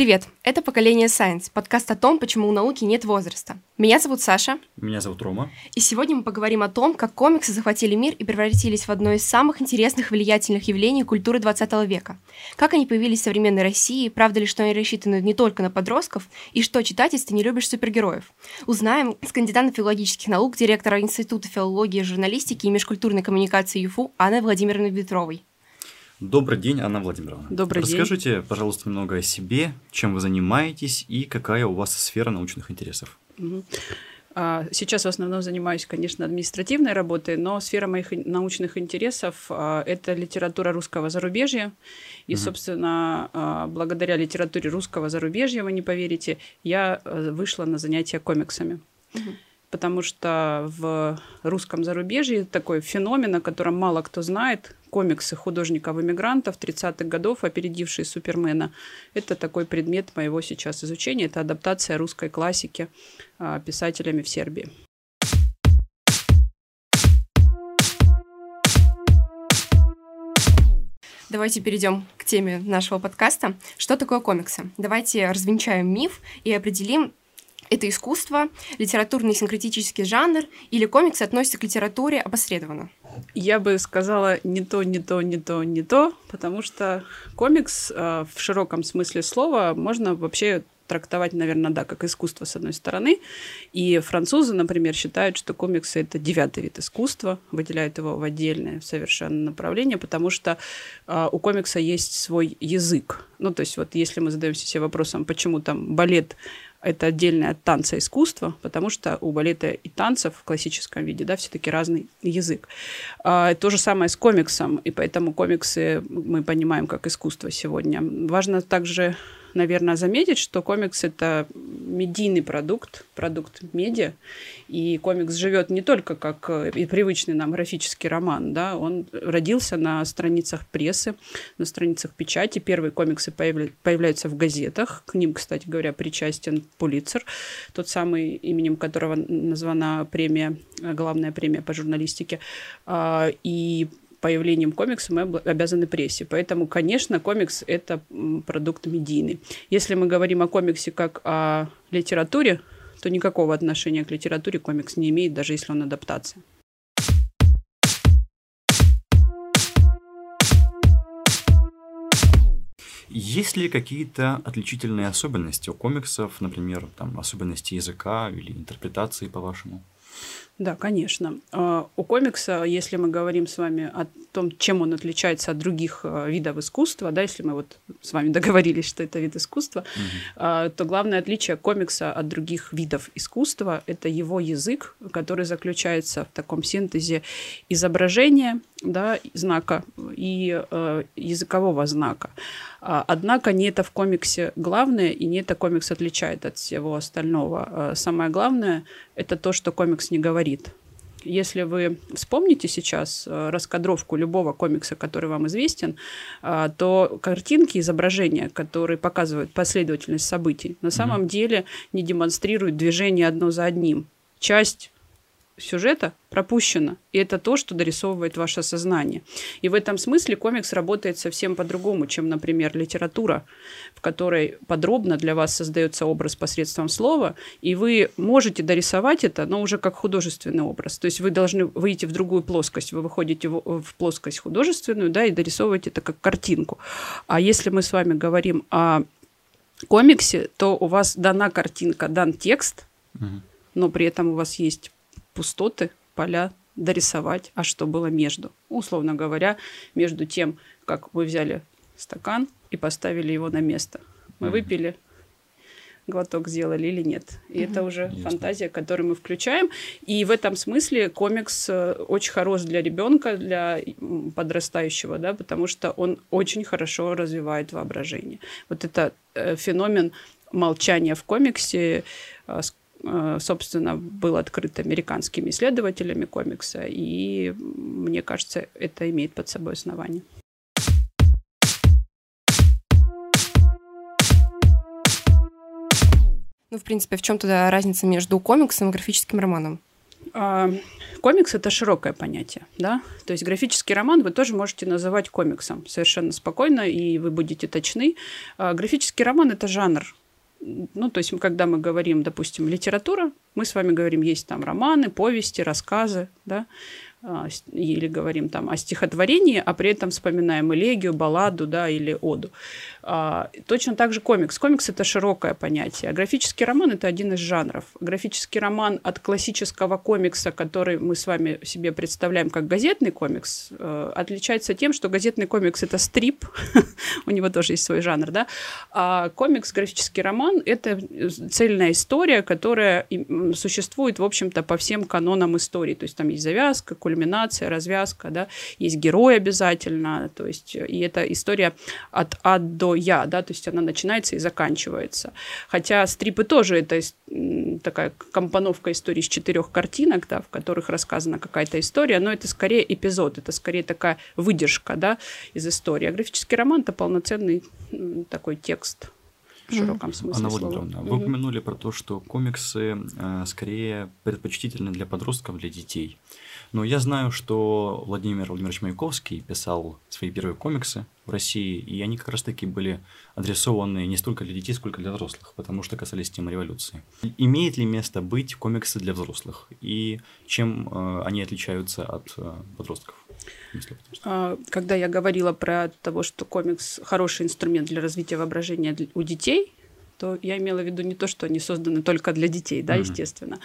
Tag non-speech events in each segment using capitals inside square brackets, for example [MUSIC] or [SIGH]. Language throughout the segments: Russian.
Привет! Это «Поколение Science», подкаст о том, почему у науки нет возраста. Меня зовут Саша. Меня зовут Рома. И сегодня мы поговорим о том, как комиксы захватили мир и превратились в одно из самых интересных влиятельных явлений культуры 20 века. Как они появились в современной России, правда ли, что они рассчитаны не только на подростков, и что читать, если ты не любишь супергероев. Узнаем с кандидата филологических наук, директора Института филологии, журналистики и межкультурной коммуникации ЮФУ Анны Владимировны Ветровой. Добрый день, Анна Владимировна. Добрый Расскажите, день. пожалуйста, немного о себе, чем вы занимаетесь и какая у вас сфера научных интересов. А, сейчас в основном занимаюсь, конечно, административной работой, но сфера моих научных интересов а, – это литература русского зарубежья. И, угу. собственно, а, благодаря литературе русского зарубежья, вы не поверите, я э, вышла на занятия комиксами. Угу потому что в русском зарубежье такой феномен, о котором мало кто знает, комиксы художников-иммигрантов 30-х годов, опередившие Супермена, это такой предмет моего сейчас изучения, это адаптация русской классики а, писателями в Сербии. Давайте перейдем к теме нашего подкаста. Что такое комиксы? Давайте развенчаем миф и определим, это искусство, литературный синкретический жанр или комиксы относятся к литературе опосредованно? Я бы сказала не то, не то, не то, не то, потому что комикс э, в широком смысле слова можно вообще трактовать, наверное, да, как искусство с одной стороны. И французы, например, считают, что комиксы это девятый вид искусства, выделяют его в отдельное совершенно направление, потому что э, у комикса есть свой язык. Ну, то есть вот если мы задаемся себе вопросом, почему там балет это отдельное от танца искусство, потому что у балета и танцев в классическом виде, да, все-таки разный язык. А, то же самое с комиксом, и поэтому комиксы мы понимаем как искусство сегодня. Важно также наверное, заметить, что комикс это медийный продукт, продукт медиа, и комикс живет не только как э, и привычный нам графический роман, да, он родился на страницах прессы, на страницах печати. Первые комиксы появля- появляются в газетах, к ним, кстати говоря, причастен Пулитцер, тот самый, именем которого названа премия, э, главная премия по журналистике. А, и появлением комикса мы обязаны прессе. Поэтому, конечно, комикс – это продукт медийный. Если мы говорим о комиксе как о литературе, то никакого отношения к литературе комикс не имеет, даже если он адаптация. Есть ли какие-то отличительные особенности у комиксов, например, там, особенности языка или интерпретации, по-вашему? Да, конечно. А, у комикса, если мы говорим с вами о том, чем он отличается от других а, видов искусства, да, если мы вот с вами [LAUGHS] договорились, что это вид искусства, угу. то главное отличие комикса от других видов искусства – это его язык, который заключается в таком синтезе изображения, да, знака и э, языкового знака. А, однако не это в комиксе главное, и не это комикс отличает от всего остального. Самое главное – это то, что комикс не говорит. Если вы вспомните сейчас э, раскадровку любого комикса, который вам известен, а, то картинки, изображения, которые показывают последовательность событий, на самом mm-hmm. деле не демонстрируют движение одно за одним. Часть сюжета пропущено. И это то, что дорисовывает ваше сознание. И в этом смысле комикс работает совсем по-другому, чем, например, литература, в которой подробно для вас создается образ посредством слова, и вы можете дорисовать это, но уже как художественный образ. То есть вы должны выйти в другую плоскость. Вы выходите в, в плоскость художественную, да, и дорисовываете это как картинку. А если мы с вами говорим о комиксе, то у вас дана картинка, дан текст, угу. но при этом у вас есть пустоты, поля дорисовать, а что было между. Условно говоря, между тем, как мы взяли стакан и поставили его на место. Мы mm-hmm. выпили, глоток сделали или нет. И mm-hmm. это уже Ясно. фантазия, которую мы включаем. И в этом смысле комикс э, очень хорош для ребенка, для подрастающего, да, потому что он очень хорошо развивает воображение. Вот это э, феномен молчания в комиксе, э, собственно, был открыт американскими исследователями комикса, и мне кажется, это имеет под собой основание. Ну, в принципе, в чем тогда разница между комиксом и графическим романом? А, комикс это широкое понятие, да. То есть графический роман вы тоже можете называть комиксом совершенно спокойно, и вы будете точны. А, графический роман это жанр. Ну, то есть, когда мы говорим, допустим, литература, мы с вами говорим, есть там романы, повести, рассказы, да. А, или говорим там о стихотворении, а при этом вспоминаем элегию, балладу, да, или оду. А, точно так же комикс. Комикс – это широкое понятие. Графический роман – это один из жанров. Графический роман от классического комикса, который мы с вами себе представляем как газетный комикс, э, отличается тем, что газетный комикс – это стрип, [LAUGHS] у него тоже есть свой жанр, да, а комикс, графический роман – это цельная история, которая существует, в общем-то, по всем канонам истории. То есть там есть завязка, кульминация, развязка, да, есть герой обязательно, то есть и эта история от А до Я, да, то есть она начинается и заканчивается. Хотя стрипы тоже это такая компоновка истории из четырех картинок, да, в которых рассказана какая-то история, но это скорее эпизод, это скорее такая выдержка, да, из истории. А графический роман – это полноценный такой текст в широком смысле Анна слова. Владимировна, вы упомянули про то, что комиксы э, скорее предпочтительны для подростков, для детей. Но я знаю, что Владимир Владимирович Маяковский писал свои первые комиксы в России, и они как раз-таки были адресованы не столько для детей, сколько для взрослых, потому что касались темы революции. Имеет ли место быть комиксы для взрослых? И чем э, они отличаются от э, подростков? А, когда я говорила про того, что комикс хороший инструмент для развития воображения у детей, то я имела в виду не то, что они созданы только для детей, да, mm-hmm. естественно.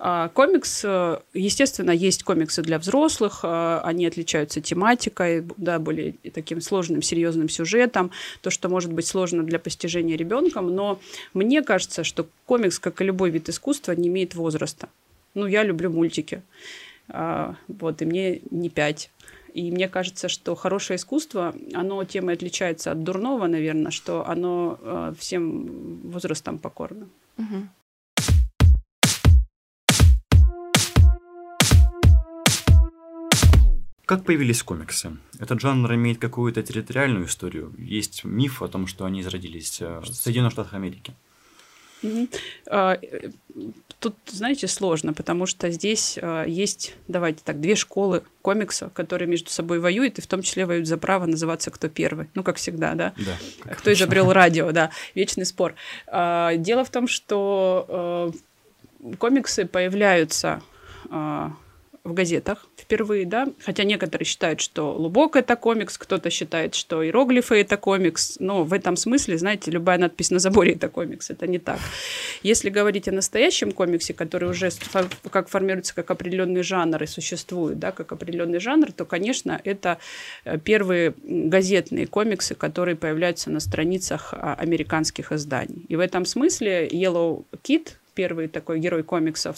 А, комикс, э, естественно, есть комиксы для взрослых, а, они отличаются тематикой, да, более таким сложным, серьезным сюжетом, то, что может быть сложно для постижения ребенком, но мне кажется, что комикс, как и любой вид искусства, не имеет возраста. Ну, я люблю мультики. А, вот, и мне не пять. И мне кажется, что хорошее искусство, оно тем и отличается от дурного, наверное, что оно э, всем возрастам покорно. Угу. Как появились комиксы? Этот жанр имеет какую-то территориальную историю. Есть миф о том, что они зародились э, в Соединенных Штатах Америки. Угу. Тут, знаете, сложно, потому что здесь э, есть, давайте так, две школы комикса, которые между собой воюют, и в том числе воюют за право называться кто первый. Ну, как всегда, да? Да. Кто изобрел радио, да. Вечный спор. Э, дело в том, что комиксы появляются в газетах впервые, да, хотя некоторые считают, что Лубок это комикс, кто-то считает, что иероглифы это комикс, но в этом смысле, знаете, любая надпись на заборе это комикс, это не так. Если говорить о настоящем комиксе, который уже как формируется как определенный жанр и существует, да, как определенный жанр, то, конечно, это э, первые газетные комиксы, которые появляются на страницах а, американских изданий. И в этом смысле Yellow Kid первый такой герой комиксов,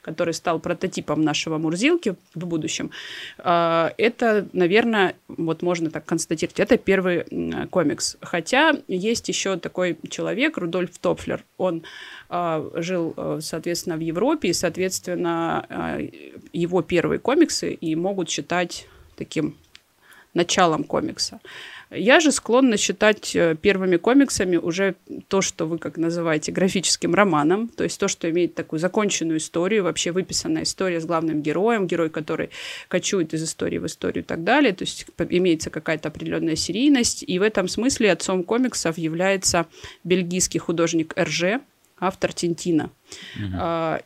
который стал прототипом нашего Мурзилки в будущем, а, это, наверное, вот можно так констатировать, это первый комикс. Хотя есть еще такой человек, Рудольф Топфлер, он а, жил, э, соответственно, в Европе, и, соответственно, а, его первые комиксы и могут считать таким началом комикса. Я же склонна считать э, первыми комиксами уже то, что вы как называете графическим романом, то есть то, что имеет такую законченную историю, вообще выписанная история с главным героем, герой, который кочует из истории в историю и так далее, то есть имеется какая-то определенная серийность, и в этом смысле отцом комиксов является бельгийский художник Эрже, автор Тинтина. Угу.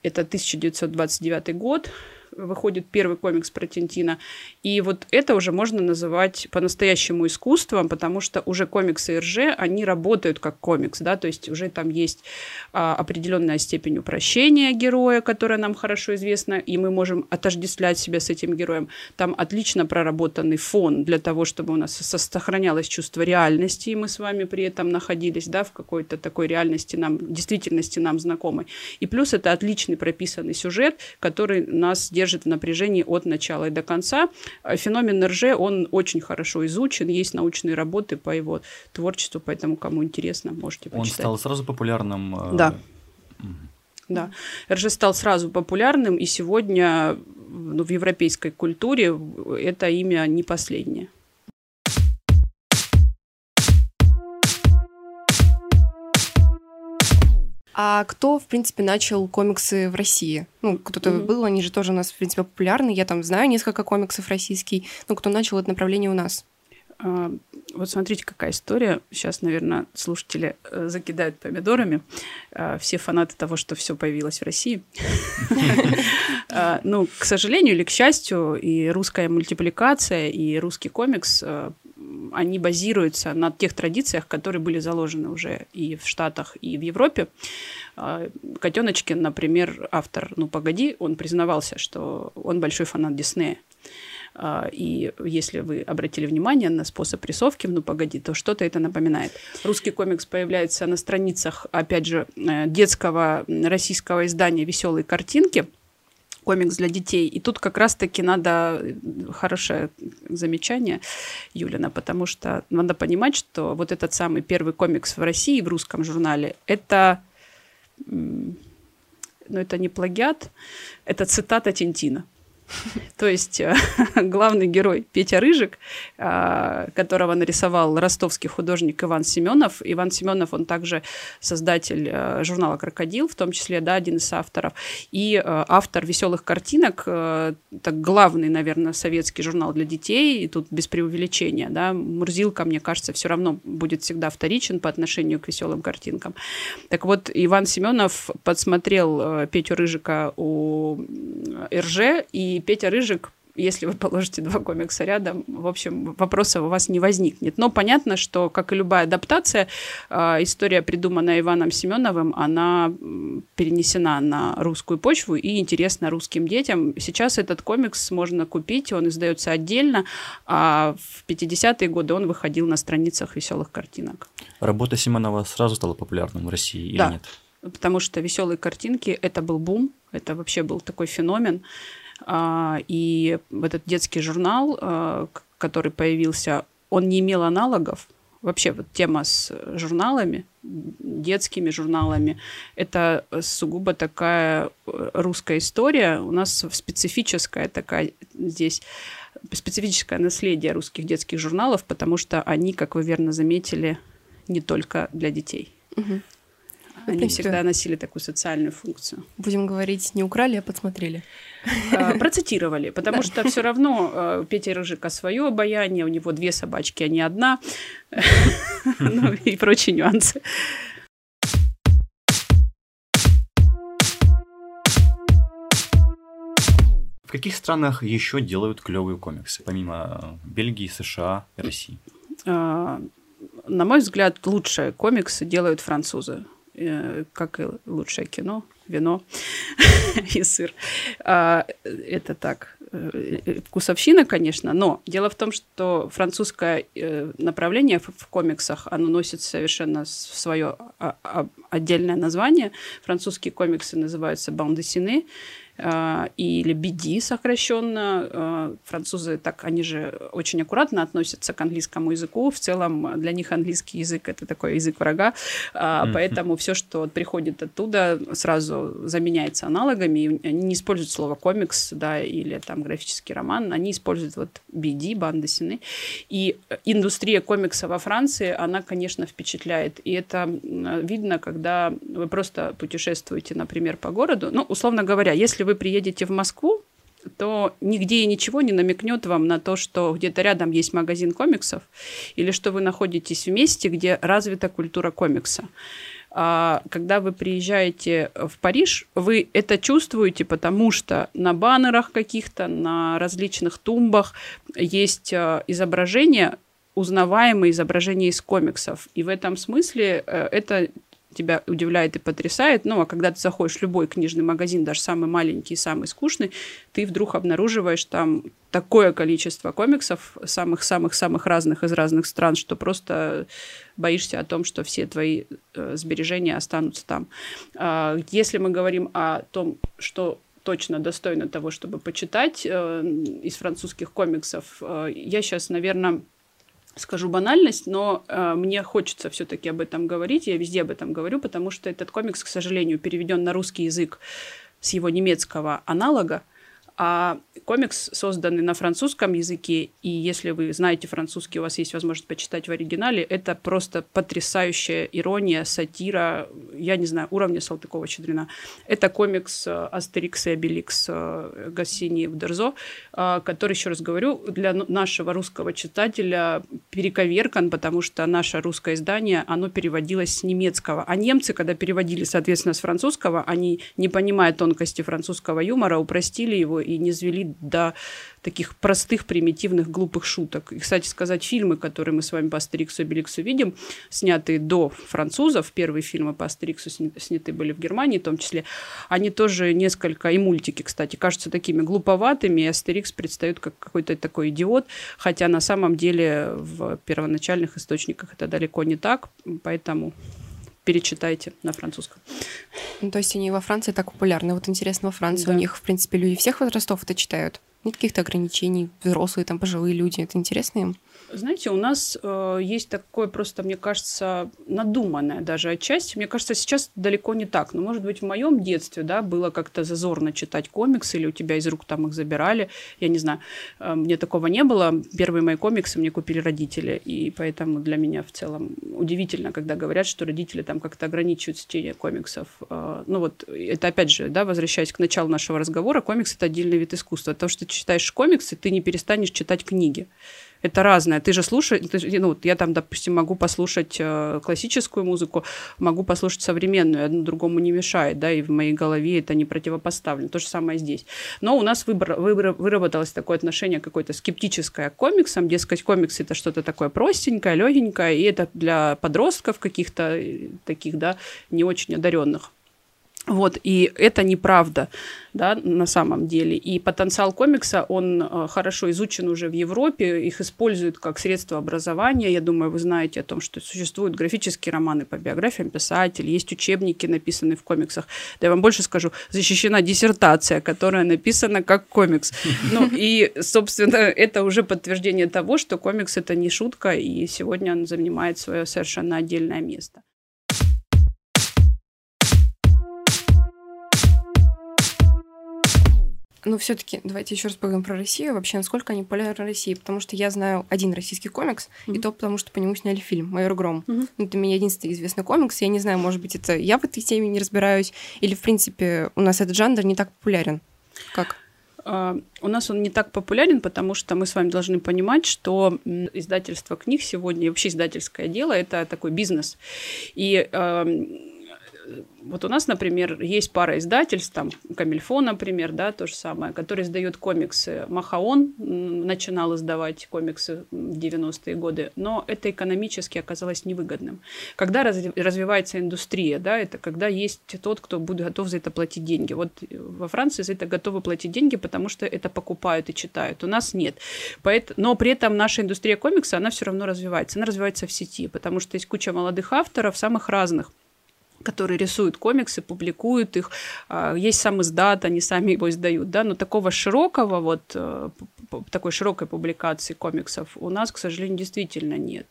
Это 1929 год, выходит первый комикс про Тинтина. И вот это уже можно называть по-настоящему искусством, потому что уже комиксы РЖ, они работают как комикс, да, то есть уже там есть а, определенная степень упрощения героя, которая нам хорошо известна, и мы можем отождествлять себя с этим героем. Там отлично проработанный фон для того, чтобы у нас сохранялось чувство реальности, и мы с вами при этом находились, да, в какой-то такой реальности нам, действительности нам знакомой. И плюс это отличный прописанный сюжет, который нас держит в напряжении от начала и до конца. Феномен РЖ, он очень хорошо изучен, есть научные работы по его творчеству, поэтому кому интересно, можете почитать. Он стал сразу популярным? Э, да. Да, РЖ стал сразу популярным, и сегодня ну, в европейской культуре это имя не последнее. А кто, в принципе, начал комиксы в России? Ну, кто-то mm-hmm. был, они же тоже у нас, в принципе, популярны. Я там знаю несколько комиксов российских. Ну, кто начал это направление у нас? А, вот смотрите, какая история. Сейчас, наверное, слушатели э, закидают помидорами. А, все фанаты того, что все появилось в России. [LAUGHS] А, ну, к сожалению или к счастью, и русская мультипликация, и русский комикс э, они базируются на тех традициях, которые были заложены уже и в Штатах, и в Европе. Котеночкин, например, автор «Ну, погоди», он признавался, что он большой фанат Диснея. А, и если вы обратили внимание на способ рисовки, ну погоди, то что-то это напоминает. Русский комикс появляется на страницах, опять же, э, детского российского издания «Веселые картинки», комикс для детей. И тут как раз-таки надо э, хорошее замечание Юлина, потому что надо понимать, что вот этот самый первый комикс в России в русском журнале это ну, это не плагиат, это цитата Тинтина. [LAUGHS] То есть э, [LAUGHS] главный герой Петя Рыжик, э, которого нарисовал ростовский художник Иван Семенов. Иван Семенов, он также создатель э, журнала «Крокодил», в том числе, да, один из авторов. И автор «Веселых картинок», так главный, наверное, советский журнал для детей, и тут без преувеличения, да, Мурзилка, мне кажется, все равно будет всегда вторичен по отношению к «Веселым картинкам». Так вот, Иван Семенов подсмотрел Петю Рыжика у РЖ и и Петя Рыжик если вы положите два комикса рядом, в общем, вопросов у вас не возникнет. Но понятно, что, как и любая адаптация, а, история, придуманная Иваном Семеновым, она перенесена на русскую почву и интересна русским детям. Сейчас этот комикс можно купить, он издается отдельно, а в 50-е годы он выходил на страницах веселых картинок. Работа Семенова сразу стала популярным в России или да, нет? Потому что веселые картинки это был бум, это вообще был такой феномен. А, и этот детский журнал, а, который появился, он не имел аналогов. Вообще вот тема с журналами, детскими журналами, это сугубо такая э, русская история. У нас специфическая такая здесь специфическое наследие русских детских журналов, потому что они, как вы верно заметили, не только для детей. Угу. Они принципе, всегда носили такую социальную функцию. Будем говорить, не украли, а подсмотрели. А, процитировали, потому что все равно а, Петя Рыжика свое обаяние, у него две собачки, а не одна, [LAUGHS] ну и прочие нюансы. В каких странах еще делают клевые комиксы, помимо Бельгии, США и России? А, на мой взгляд, лучшие комиксы делают французы. Э, как и лучшее кино, вино [LAUGHS] и сыр. А, это так, э, вкусовщина, конечно, но дело в том, что французское э, направление в комиксах, оно носит совершенно свое а, а, отдельное название. Французские комиксы называются «бандесины», или BD сокращенно. А, французы так, они же очень аккуратно относятся к английскому языку. В целом для них английский язык это такой язык врага, mm-hmm. поэтому все, что приходит оттуда, сразу заменяется аналогами. Они не используют слово комикс, да, или там графический роман, они используют вот BD, бандесины. И индустрия комикса во Франции, она, конечно, впечатляет. И это видно, когда вы просто путешествуете, например, по городу. Ну, условно говоря, если вы приедете в Москву, то нигде и ничего не намекнет вам на то, что где-то рядом есть магазин комиксов, или что вы находитесь в месте, где развита культура комикса. А когда вы приезжаете в Париж, вы это чувствуете, потому что на баннерах каких-то, на различных тумбах есть а, изображения, узнаваемые изображения из комиксов. И в этом смысле э, это тебя удивляет и потрясает. Ну, а когда ты заходишь в любой книжный магазин, даже самый маленький, самый скучный, ты вдруг обнаруживаешь там такое количество комиксов самых-самых-самых разных из разных стран, что просто боишься о том, что все твои э, сбережения останутся там. Э, если мы говорим о том, что точно достойно того, чтобы почитать э, из французских комиксов, э, я сейчас, наверное, скажу банальность, но э, мне хочется все-таки об этом говорить. Я везде об этом говорю, потому что этот комикс, к сожалению, переведен на русский язык с его немецкого аналога. А комикс созданный на французском языке, и если вы знаете французский, у вас есть возможность почитать в оригинале, это просто потрясающая ирония, сатира, я не знаю, уровня Салтыкова-Щедрина. Это комикс э, «Астерикс и Обеликс» э, Гассини в Дерзо, э, который, еще раз говорю, для нашего русского читателя перековеркан, потому что наше русское издание, оно переводилось с немецкого. А немцы, когда переводили, соответственно, с французского, они, не понимая тонкости французского юмора, упростили его и не звели до таких простых, примитивных, глупых шуток. И, кстати сказать, фильмы, которые мы с вами по Астериксу и Беликсу видим, снятые до французов, первые фильмы по Астериксу сняты были в Германии в том числе, они тоже несколько, и мультики, кстати, кажутся такими глуповатыми, и Астерикс предстает как какой-то такой идиот, хотя на самом деле в первоначальных источниках это далеко не так, поэтому перечитайте на французском. Ну, то есть они во Франции так популярны. Вот интересно, во Франции да. у них, в принципе, люди всех возрастов это читают? Нет каких-то ограничений, взрослые, там, пожилые люди. Это интересно им? Знаете, у нас э, есть такое просто, мне кажется, надуманное даже отчасти. Мне кажется, сейчас далеко не так. Но, может быть, в моем детстве, да, было как-то зазорно читать комиксы, или у тебя из рук там их забирали. Я не знаю. Э, мне такого не было. Первые мои комиксы мне купили родители. И поэтому для меня в целом удивительно, когда говорят, что родители там как-то ограничивают чтение комиксов. Э, ну вот, это опять же, да, возвращаясь к началу нашего разговора, комикс – это отдельный вид искусства. То, что ты читаешь комиксы, ты не перестанешь читать книги это разное. Ты же слушаешь, ты, ну, я там, допустим, могу послушать э, классическую музыку, могу послушать современную, одно другому не мешает, да, и в моей голове это не противопоставлено. То же самое здесь. Но у нас выбор, выбор, выработалось такое отношение какое-то скептическое к комиксам, дескать, комиксы это что-то такое простенькое, легенькое, и это для подростков каких-то э, таких, да, не очень одаренных. Вот, и это неправда, да, на самом деле. И потенциал комикса, он э, хорошо изучен уже в Европе, их используют как средство образования. Я думаю, вы знаете о том, что существуют графические романы по биографиям писателей, есть учебники, написанные в комиксах. Да я вам больше скажу, защищена диссертация, которая написана как комикс. Ну, [LAUGHS] и, собственно, это уже подтверждение того, что комикс — это не шутка, и сегодня он занимает свое совершенно отдельное место. Ну, все-таки давайте еще раз поговорим про Россию. Вообще, насколько они популярны в России? Потому что я знаю один российский комикс, mm-hmm. и то потому, что по нему сняли фильм «Майор Гром». Mm-hmm. Это меня единственный известный комикс. Я не знаю, может быть, это я в этой теме не разбираюсь, или, в принципе, у нас этот жанр не так популярен. Как? Uh, у нас он не так популярен, потому что мы с вами должны понимать, что издательство книг сегодня, и вообще издательское дело, это такой бизнес. И uh, вот у нас, например, есть пара издательств, там Камильфо, например, да, то же самое, который издает комиксы. Махаон начинал издавать комиксы в 90-е годы, но это экономически оказалось невыгодным. Когда развивается индустрия, да, это когда есть тот, кто будет готов за это платить деньги. Вот во Франции за это готовы платить деньги, потому что это покупают и читают. У нас нет. Но при этом наша индустрия комикса, она все равно развивается. Она развивается в сети, потому что есть куча молодых авторов, самых разных которые рисуют комиксы, публикуют их. А, есть сам издат, они сами его издают, да, но такого широкого вот, э, такой широкой публикации комиксов у нас, к сожалению, действительно нет.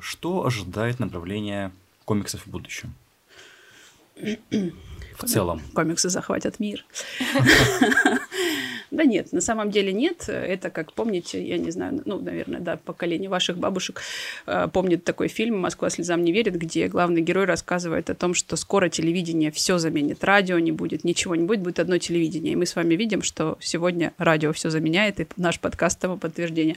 Что ожидает направление комиксов в будущем? В целом. Комиксы захватят мир. [LAUGHS] Да нет, на самом деле нет. Это, как помните, я не знаю, ну, наверное, да, поколение ваших бабушек э, помнит такой фильм «Москва слезам не верит», где главный герой рассказывает о том, что скоро телевидение все заменит. Радио не будет, ничего не будет, будет одно телевидение. И мы с вами видим, что сегодня радио все заменяет, и наш подкаст тому подтверждение.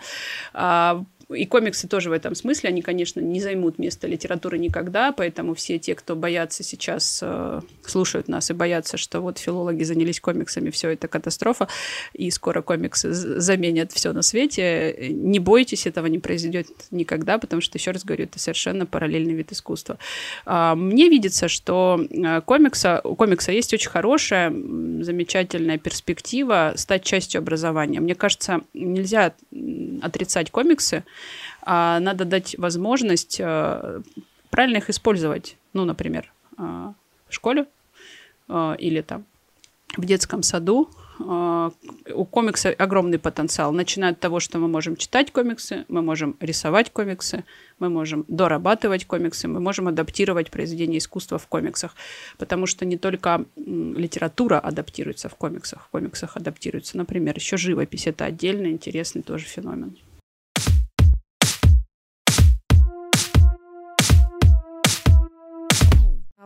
А, и комиксы тоже в этом смысле, они, конечно, не займут место литературы никогда, поэтому все те, кто боятся сейчас, э, слушают нас и боятся, что вот филологи занялись комиксами, все это катастрофа, и скоро комиксы заменят все на свете, не бойтесь, этого не произойдет никогда, потому что, еще раз говорю, это совершенно параллельный вид искусства. А, мне видится, что э, комикса, у комикса есть очень хорошая, замечательная перспектива стать частью образования. Мне кажется, нельзя отрицать комиксы, а надо дать возможность э, правильно их использовать. Ну, например, э, в школе э, или там в детском саду, А, у комикса огромный потенциал. Начиная от того, что мы можем читать комиксы, мы можем рисовать комиксы, мы можем дорабатывать комиксы, мы можем адаптировать произведения искусства в комиксах. Потому что не только литература адаптируется в комиксах, в комиксах адаптируется, например, еще живопись. Это отдельный интересный тоже феномен.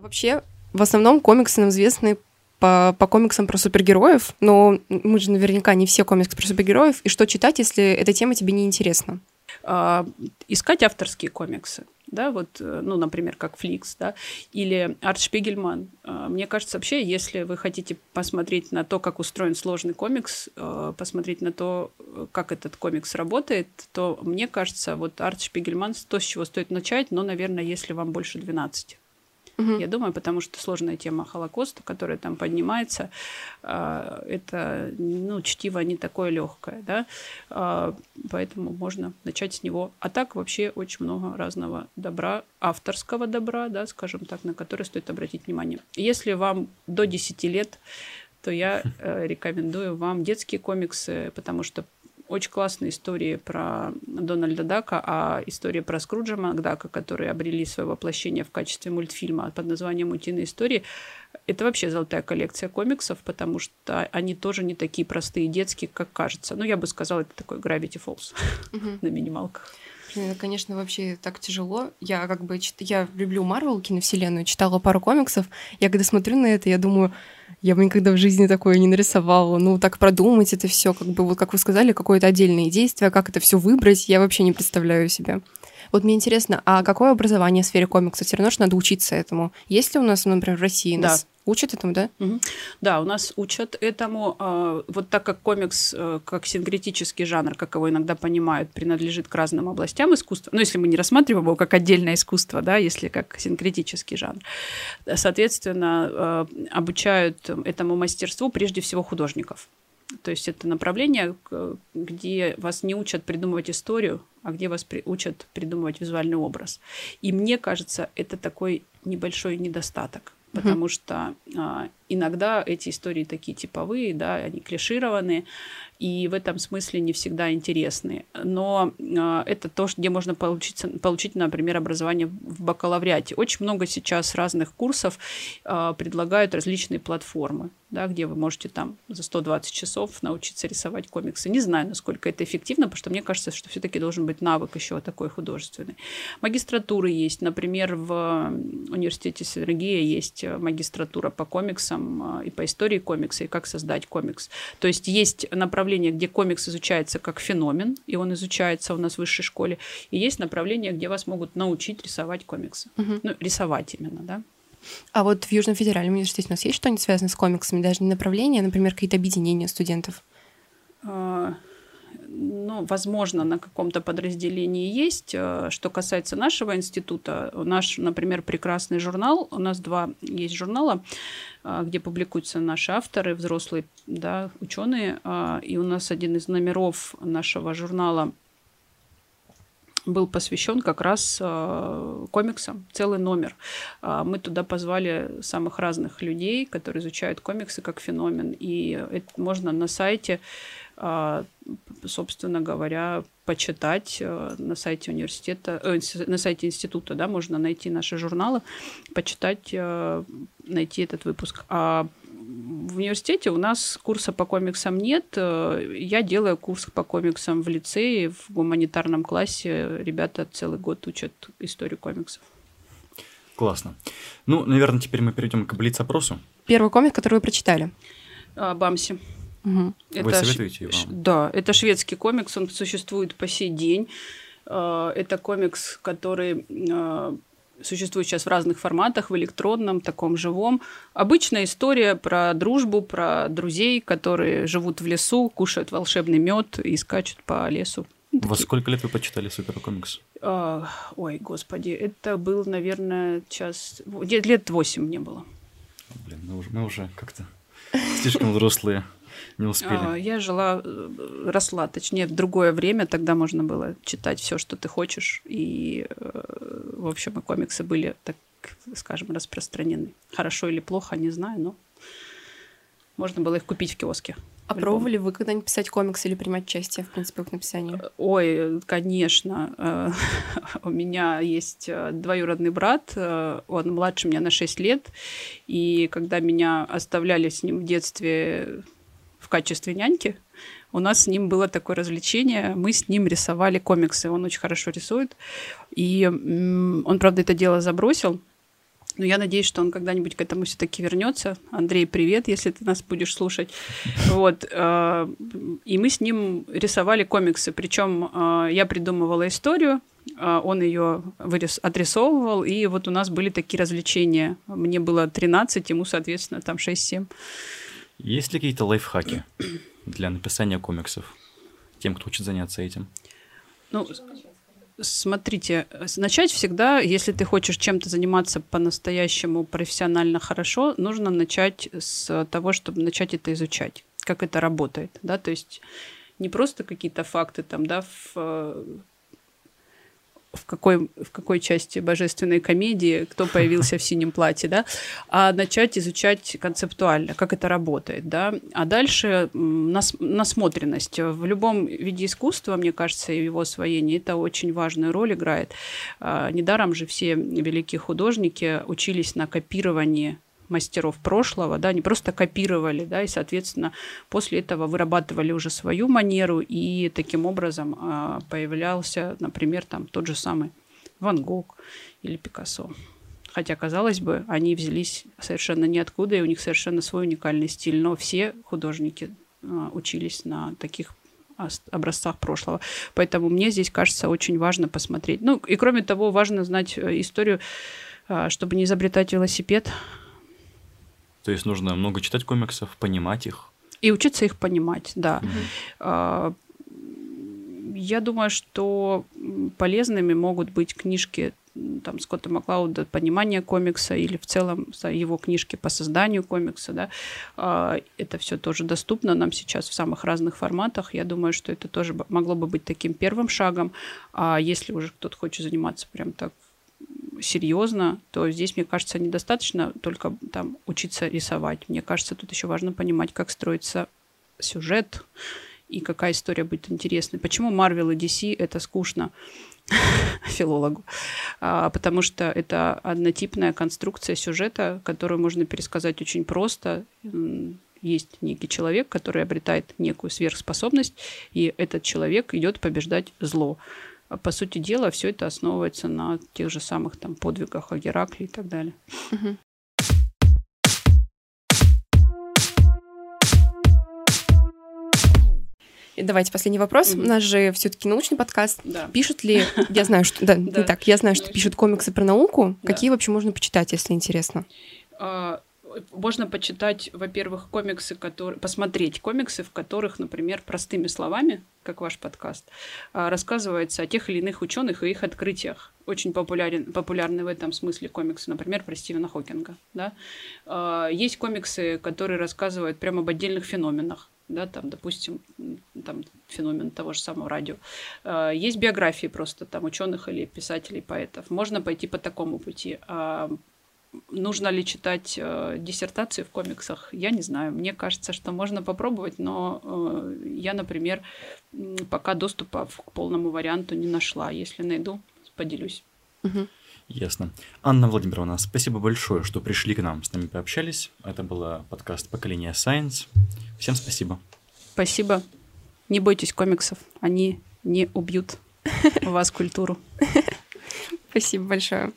Вообще, в основном комиксы нам известны по, по комиксам про супергероев, но мы же наверняка не все комиксы про супергероев. И что читать, если эта тема тебе не интересна? А, искать авторские комиксы да, вот, э, ну, например, как Фликс, да, или Арт Шпигельман. А, мне кажется, вообще, если вы хотите посмотреть на то, как устроен сложный комикс, э, посмотреть на то, как этот комикс работает, то мне кажется, вот Арт Шпигельман то, с чего стоит начать, но, наверное, если вам больше 12. Угу. Я думаю, потому что сложная тема Холокоста, которая там поднимается, а, это ну, чтиво не такое легкое, да, а, поэтому можно начать с него. А так вообще очень много разного добра, авторского добра, да, скажем так, на который стоит обратить внимание. Если вам до 10 лет, то я э, рекомендую вам детские комиксы, потому что очень классные истории про Дональда Дака, а история про Скруджа Макдака, которые обрели свое воплощение в качестве мультфильма под названием «Утиные истории», это вообще золотая коллекция комиксов, потому что они тоже не такие простые детские, как кажется. Ну, я бы сказала, это такой Gravity Falls [LAUGHS] на минималках. Конечно, вообще так тяжело. Я как бы я люблю Марвел киновселенную, читала пару комиксов. Я когда смотрю на это, я думаю, я бы никогда в жизни такое не нарисовала. Ну, так продумать это все, как бы, вот как вы сказали, какое-то отдельное действие, как это все выбрать, я вообще не представляю себе. Вот мне интересно, а какое образование в сфере комикса? Все равно же надо учиться этому. Есть ли у нас, например, в России да. нас Учат этому, да? Угу. Да, у нас учат этому. А, вот так как комикс, э, как синкретический жанр, как его иногда понимают, принадлежит к разным областям искусства, ну, если мы не рассматриваем его как отдельное искусство, да, если как синкретический жанр, соответственно, э, обучают этому мастерству прежде всего художников. То есть это направление, где вас не учат придумывать историю, а где вас учат придумывать визуальный образ. И мне кажется, это такой небольшой недостаток потому mm-hmm. что а, иногда эти истории такие типовые, да, они клишированные, и в этом смысле не всегда интересны. Но э, это то, где можно получить, получить, например, образование в бакалавриате. Очень много сейчас разных курсов э, предлагают различные платформы, да, где вы можете там за 120 часов научиться рисовать комиксы. Не знаю, насколько это эффективно, потому что мне кажется, что все-таки должен быть навык еще такой художественный. Магистратуры есть. Например, в университете Синергия есть магистратура по комиксам и по истории комикса, и как создать комикс. То есть есть направление где комикс изучается как феномен, и он изучается у нас в высшей школе, и есть направление, где вас могут научить рисовать комиксы. Угу. Ну, рисовать именно, да. А вот в Южном федеральном университете у нас есть что-нибудь связанное с комиксами, даже не направление, а, например, какие-то объединения студентов? А, ну, возможно, на каком-то подразделении есть. А, что касается нашего института, наш, например, прекрасный журнал, у нас два есть журнала, а, где публикуются наши авторы, взрослые да, ученые. А, и у нас один из номеров нашего журнала был посвящен как раз э, комиксам, целый номер. Э, мы туда позвали самых разных людей, которые изучают комиксы как феномен. И это можно на сайте, э, собственно говоря, почитать э, на сайте университета, э, на сайте института, да, можно найти наши журналы, почитать, э, найти этот выпуск. А в университете у нас курса по комиксам нет. Я делаю курс по комиксам в лицее, в гуманитарном классе. Ребята целый год учат историю комиксов. Классно. Ну, наверное, теперь мы перейдем к блиц-опросу. Первый комик, который вы прочитали. А, Бамси. Угу. Это Вы советуете ш... его? Да, это шведский комикс, он существует по сей день. А, это комикс, который а, существует сейчас в разных форматах, в электронном, таком живом. Обычная история про дружбу, про друзей, которые живут в лесу, кушают волшебный мед и скачут по лесу. Во сколько лет вы почитали суперкомикс? А, ой, господи, это был, наверное, час... Лет восемь мне было. Блин, мы уже, мы уже как-то слишком взрослые. Не успели. А, я жила, э, росла, точнее, в другое время, тогда можно было читать все, что ты хочешь. И, э, в общем, и комиксы были, так скажем, распространены. Хорошо или плохо, не знаю, но можно было их купить в киоске. А пробовали вы когда-нибудь писать комикс или принимать участие, в принципе, в их написании? Ой, конечно. [LAUGHS] У меня есть двоюродный брат, он младше меня на 6 лет, и когда меня оставляли с ним в детстве в качестве няньки, у нас с ним было такое развлечение. Мы с ним рисовали комиксы. Он очень хорошо рисует. И он, правда, это дело забросил. Но я надеюсь, что он когда-нибудь к этому все-таки вернется. Андрей, привет, если ты нас будешь слушать. Вот. Э, и мы с ним рисовали комиксы. Причем э, я придумывала историю, э, он ее вырис, отрисовывал, и вот у нас были такие развлечения. Мне было 13, ему, соответственно, там 6-7. Есть ли какие-то лайфхаки для написания комиксов тем, кто хочет заняться этим? Ну, Смотрите, начать всегда, если ты хочешь чем-то заниматься по-настоящему профессионально хорошо, нужно начать с того, чтобы начать это изучать, как это работает, да, то есть не просто какие-то факты там, да, в в какой, в какой части божественной комедии, кто появился в синем платье, да, а начать изучать концептуально, как это работает, да, а дальше нас, насмотренность. В любом виде искусства, мне кажется, его освоение, это очень важную роль играет. А, недаром же все великие художники учились на копировании мастеров прошлого, да, не просто копировали, да, и, соответственно, после этого вырабатывали уже свою манеру, и таким образом э, появлялся, например, там тот же самый Ван Гог или Пикассо. Хотя, казалось бы, они взялись совершенно ниоткуда, и у них совершенно свой уникальный стиль, но все художники э, учились на таких образцах прошлого. Поэтому мне здесь кажется очень важно посмотреть. Ну, и кроме того, важно знать э, историю, чтобы не изобретать велосипед, то есть нужно много читать комиксов, понимать их. И учиться их понимать, да. Угу. Я думаю, что полезными могут быть книжки там, Скотта Маклауда «Понимание комикса» или в целом его книжки по созданию комикса. Да. А, это все тоже доступно нам сейчас в самых разных форматах. Я думаю, что это тоже могло бы быть таким первым шагом. А если уже кто-то хочет заниматься прям так серьезно, то здесь, мне кажется, недостаточно только там учиться рисовать. Мне кажется, тут еще важно понимать, как строится сюжет и какая история будет интересной. Почему Марвел и DC это скучно [LAUGHS] филологу? А, потому что это однотипная конструкция сюжета, которую можно пересказать очень просто. Есть некий человек, который обретает некую сверхспособность, и этот человек идет побеждать зло. А, по сути дела, все это основывается на тех же самых там подвигах о Геракле и так далее. И давайте последний вопрос. Mm-hmm. У нас же все-таки научный подкаст. Да. Пишут ли, я знаю, что да, [LAUGHS] не так, я знаю, что пишут комиксы про науку. Какие вообще можно почитать, если интересно? Можно почитать, во-первых, комиксы, которые, посмотреть комиксы, в которых, например, простыми словами, как ваш подкаст, а, рассказывается о тех или иных ученых и их открытиях. Очень популярен, популярны в этом смысле комиксы, например, про Стивена Хокинга. Да? А, есть комиксы, которые рассказывают прямо об отдельных феноменах да, там, допустим, там феномен того же самого радио. А, есть биографии просто там ученых или писателей, поэтов. Можно пойти по такому пути. Нужно ли читать э, диссертации в комиксах? Я не знаю. Мне кажется, что можно попробовать, но э, я, например, пока доступа к полному варианту не нашла. Если найду, поделюсь. Угу. Ясно. Анна Владимировна, спасибо большое, что пришли к нам, с нами пообщались. Это был подкаст «Поколение Science». Всем спасибо. Спасибо. Не бойтесь комиксов, они не убьют у вас культуру. [LAUGHS] Спасибо большое.